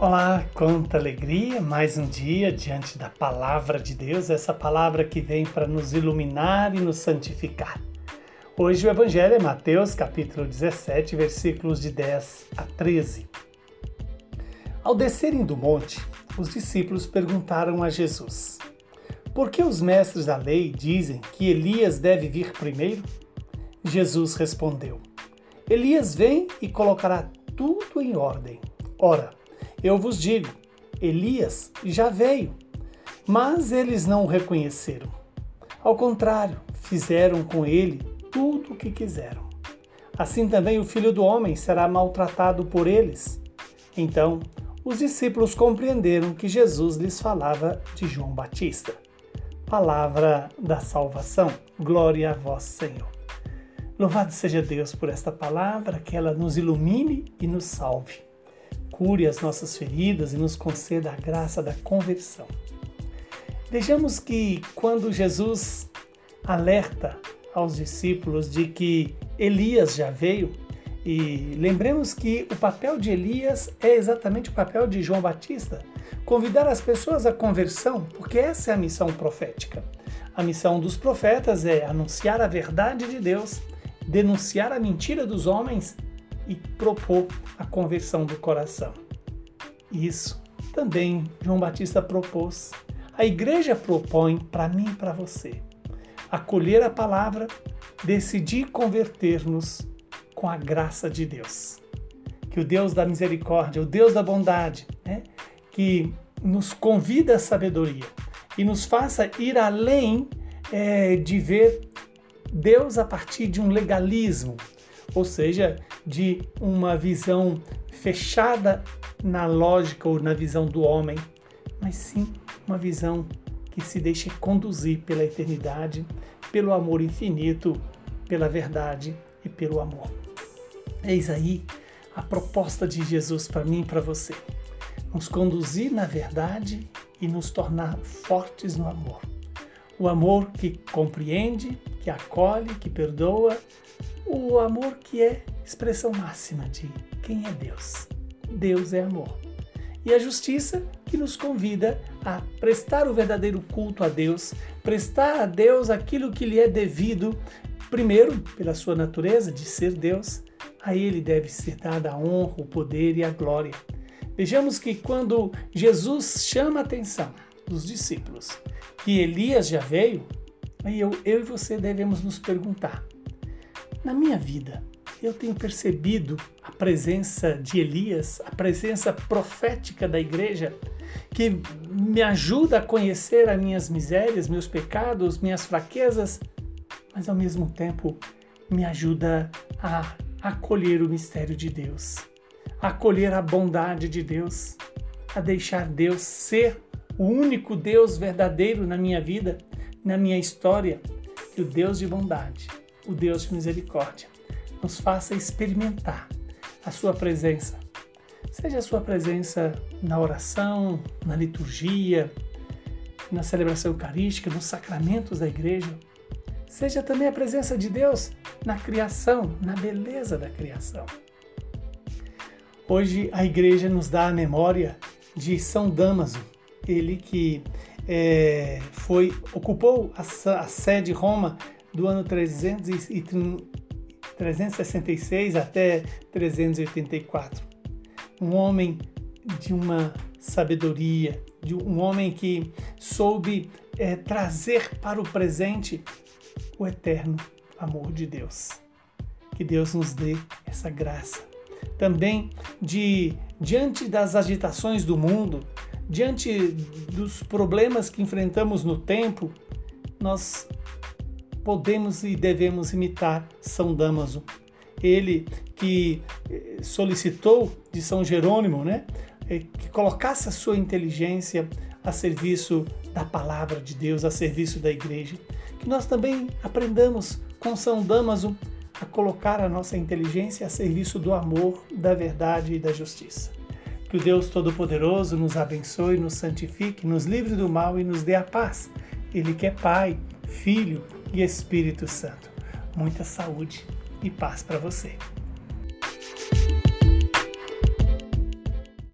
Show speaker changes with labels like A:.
A: Olá, quanta alegria! Mais um dia diante da palavra de Deus, essa palavra que vem para nos iluminar e nos santificar. Hoje o Evangelho é Mateus, capítulo 17, versículos de 10 a 13. Ao descerem do monte, os discípulos perguntaram a Jesus: Por que os mestres da lei dizem que Elias deve vir primeiro? Jesus respondeu: Elias vem e colocará tudo em ordem. Ora, eu vos digo: Elias já veio, mas eles não o reconheceram. Ao contrário, fizeram com ele tudo o que quiseram. Assim também o filho do homem será maltratado por eles. Então, os discípulos compreenderam que Jesus lhes falava de João Batista. Palavra da salvação. Glória a vós, Senhor. Louvado seja Deus por esta palavra, que ela nos ilumine e nos salve cure as nossas feridas e nos conceda a graça da conversão. Vejamos que quando Jesus alerta aos discípulos de que Elias já veio, e lembremos que o papel de Elias é exatamente o papel de João Batista convidar as pessoas à conversão, porque essa é a missão profética. A missão dos profetas é anunciar a verdade de Deus, denunciar a mentira dos homens e propor a conversão do coração. Isso também João Batista propôs. A igreja propõe para mim e para você acolher a palavra, decidir converter-nos com a graça de Deus. Que o Deus da misericórdia, o Deus da bondade, né, que nos convida à sabedoria e nos faça ir além é, de ver Deus a partir de um legalismo, ou seja, de uma visão fechada na lógica ou na visão do homem, mas sim uma visão que se deixe conduzir pela eternidade, pelo amor infinito, pela verdade e pelo amor. Eis aí a proposta de Jesus para mim e para você: nos conduzir na verdade e nos tornar fortes no amor. O amor que compreende, que acolhe, que perdoa, o amor que é expressão máxima de quem é Deus. Deus é amor. E a justiça que nos convida a prestar o verdadeiro culto a Deus, prestar a Deus aquilo que lhe é devido, primeiro, pela sua natureza de ser Deus, a ele deve ser dada a honra, o poder e a glória. Vejamos que quando Jesus chama a atenção dos discípulos. Que Elias já veio, aí eu, eu e você devemos nos perguntar: na minha vida, eu tenho percebido a presença de Elias, a presença profética da igreja, que me ajuda a conhecer as minhas misérias, meus pecados, minhas fraquezas, mas ao mesmo tempo me ajuda a acolher o mistério de Deus, a acolher a bondade de Deus, a deixar Deus ser o único Deus verdadeiro na minha vida, na minha história, que o Deus de bondade, o Deus de misericórdia nos faça experimentar a Sua presença. Seja a Sua presença na oração, na liturgia, na celebração eucarística, nos sacramentos da igreja. Seja também a presença de Deus na criação, na beleza da criação. Hoje a igreja nos dá a memória de São Damaso, ele que é, foi ocupou a, a sede Roma do ano 330 366 até 384. Um homem de uma sabedoria, de um homem que soube é, trazer para o presente o eterno amor de Deus. Que Deus nos dê essa graça. Também de diante das agitações do mundo, diante dos problemas que enfrentamos no tempo, nós podemos e devemos imitar São Damaso. Ele que eh, solicitou de São Jerônimo, né, eh, que colocasse a sua inteligência a serviço da palavra de Deus, a serviço da igreja. Que nós também aprendamos com São Damaso a colocar a nossa inteligência a serviço do amor, da verdade e da justiça. Que o Deus Todo-Poderoso nos abençoe, nos santifique, nos livre do mal e nos dê a paz. Ele que é Pai, Filho e Espírito Santo. Muita saúde e paz para você.